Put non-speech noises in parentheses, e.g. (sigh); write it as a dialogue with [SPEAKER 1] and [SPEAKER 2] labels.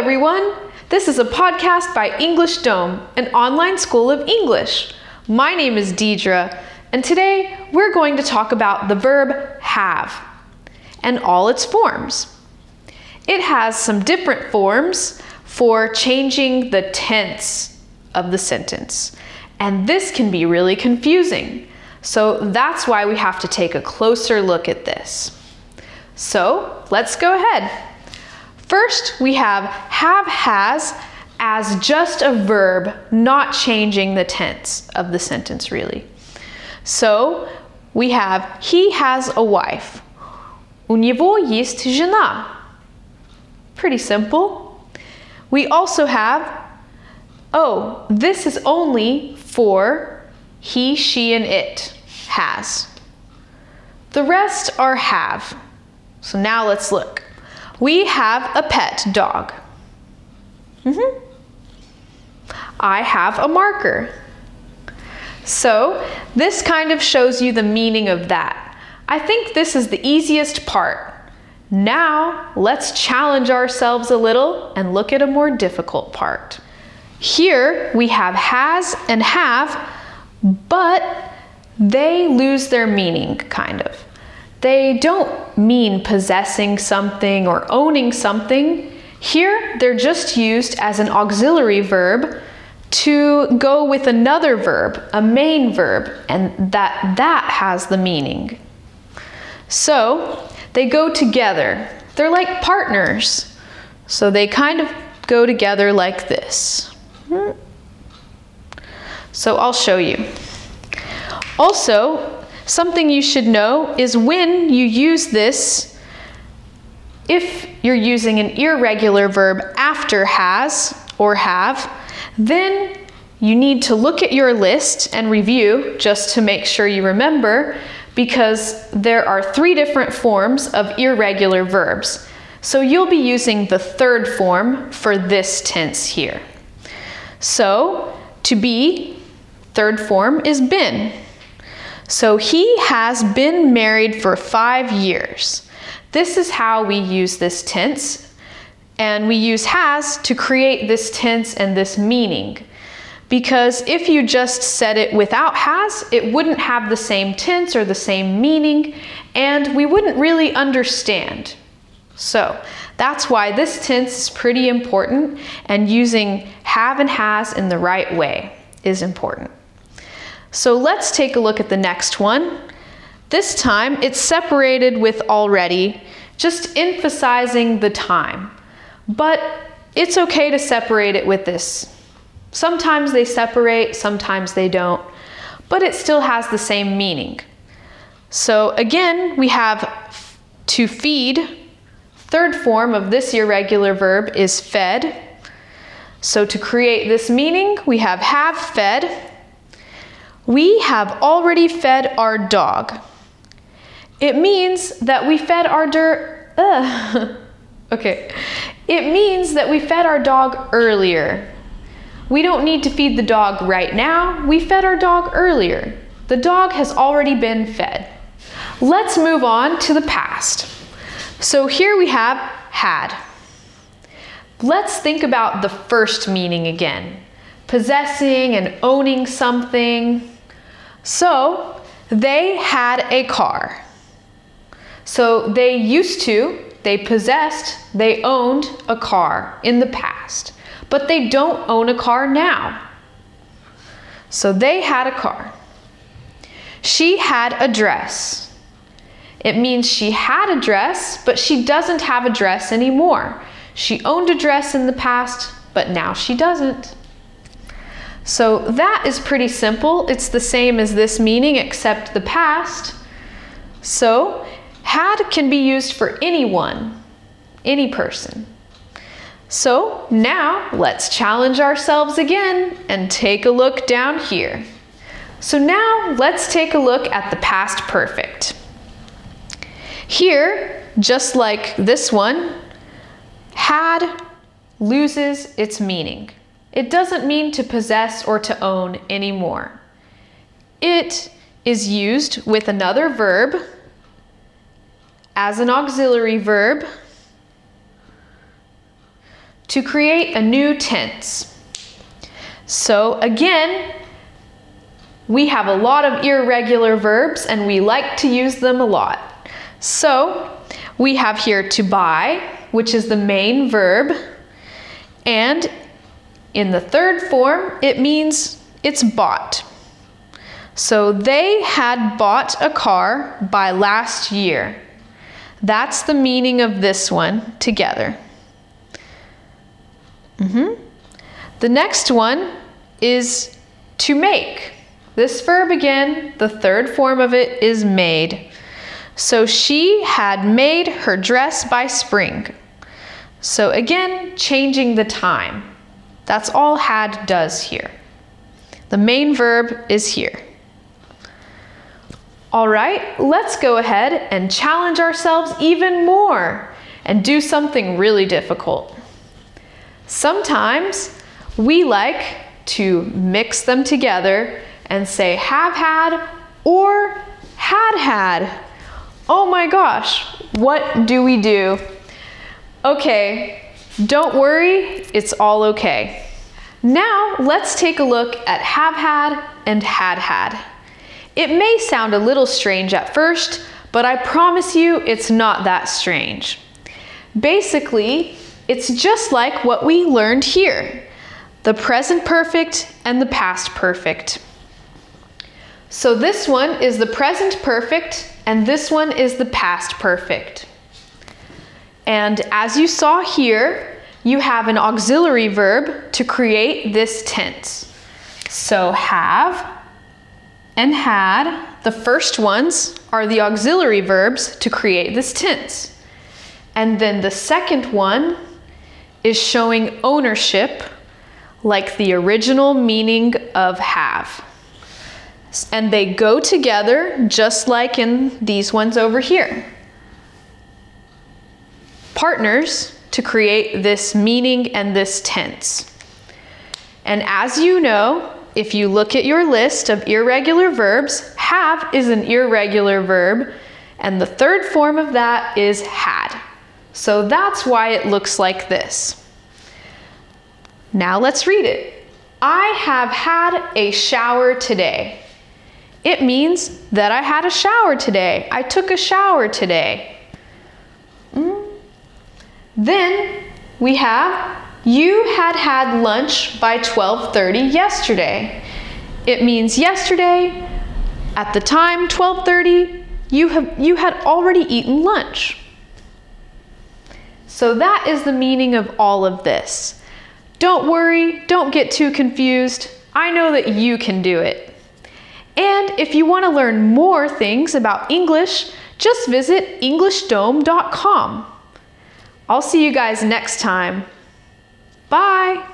[SPEAKER 1] everyone. This is a podcast by EnglishDom, an online school of English. My name is Deidre, and today we're going to talk about the verb have and all its forms. It has some different forms for changing the tense of the sentence, and this can be really confusing. So that's why we have to take a closer look at this. So let's go ahead. First, we have have has as just a verb, not changing the tense of the sentence really. So we have he has a wife. У него есть жена. Pretty simple. We also have, oh, this is only for he, she, and it has. The rest are have. So now let's look. We have a pet dog. Mm-hmm. I have a marker. So this kind of shows you the meaning of that. I think this is the easiest part. Now let's challenge ourselves a little and look at a more difficult part. Here we have has and have, but they lose their meaning, kind of. They don't mean possessing something or owning something. Here, they're just used as an auxiliary verb to go with another verb, a main verb, and that that has the meaning. So, they go together. They're like partners. So they kind of go together like this. Hmm. So I'll show you. Also, Something you should know is when you use this, if you're using an irregular verb after has or have, then you need to look at your list and review just to make sure you remember because there are three different forms of irregular verbs. So you'll be using the third form for this tense here. So to be, third form is been. So he has been married for five years. This is how we use this tense. And we use has to create this tense and this meaning. Because if you just said it without has, it wouldn't have the same tense or the same meaning, and we wouldn't really understand. So that's why this tense is pretty important, and using have and has in the right way is important. So let's take a look at the next one. This time it's separated with already, just emphasizing the time. But it's okay to separate it with this. Sometimes they separate, sometimes they don't, but it still has the same meaning. So again, we have to feed. Third form of this irregular verb is fed. So to create this meaning, we have have fed we have already fed our dog. It means that we fed our dirt. (laughs) okay. It means that we fed our dog earlier. We don't need to feed the dog right now. We fed our dog earlier. The dog has already been fed. Let's move on to the past. So here we have had. Let's think about the first meaning again possessing and owning something. So they had a car. So they used to, they possessed, they owned a car in the past, but they don't own a car now. So they had a car. She had a dress. It means she had a dress, but she doesn't have a dress anymore. She owned a dress in the past, but now she doesn't. So that is pretty simple. It's the same as this meaning except the past. So had can be used for anyone, any person. So now let's challenge ourselves again and take a look down here. So now let's take a look at the past perfect. Here, just like this one, had loses its meaning. It doesn't mean to possess or to own anymore. It is used with another verb as an auxiliary verb to create a new tense. So again, we have a lot of irregular verbs and we like to use them a lot. So we have here to buy, which is the main verb, and in the third form, it means it's bought. So they had bought a car by last year. That's the meaning of this one together. Mm-hmm. The next one is to make. This verb again, the third form of it is made. So she had made her dress by spring. So again, changing the time. That's all had does here. The main verb is here. All right, let's go ahead and challenge ourselves even more and do something really difficult. Sometimes we like to mix them together and say have had or had had. Oh my gosh, what do we do? Okay, don't worry, it's all okay. Now let's take a look at have had and had had. It may sound a little strange at first, but I promise you it's not that strange. Basically, it's just like what we learned here the present perfect and the past perfect. So this one is the present perfect and this one is the past perfect. And as you saw here, you have an auxiliary verb to create this tense. So have and had, the first ones are the auxiliary verbs to create this tense. And then the second one is showing ownership like the original meaning of have. And they go together just like in these ones over here. Partners to create this meaning and this tense. And as you know, if you look at your list of irregular verbs, have is an irregular verb, and the third form of that is had. So that's why it looks like this. Now let's read it. I have had a shower today. It means that I had a shower today. I took a shower today. Then we have you had had lunch by 12:30 yesterday. It means yesterday at the time 12:30 you have you had already eaten lunch. So that is the meaning of all of this. Don't worry, don't get too confused. I know that you can do it. And if you want to learn more things about English, just visit EnglishDom.com. I'll see you guys next time. Bye!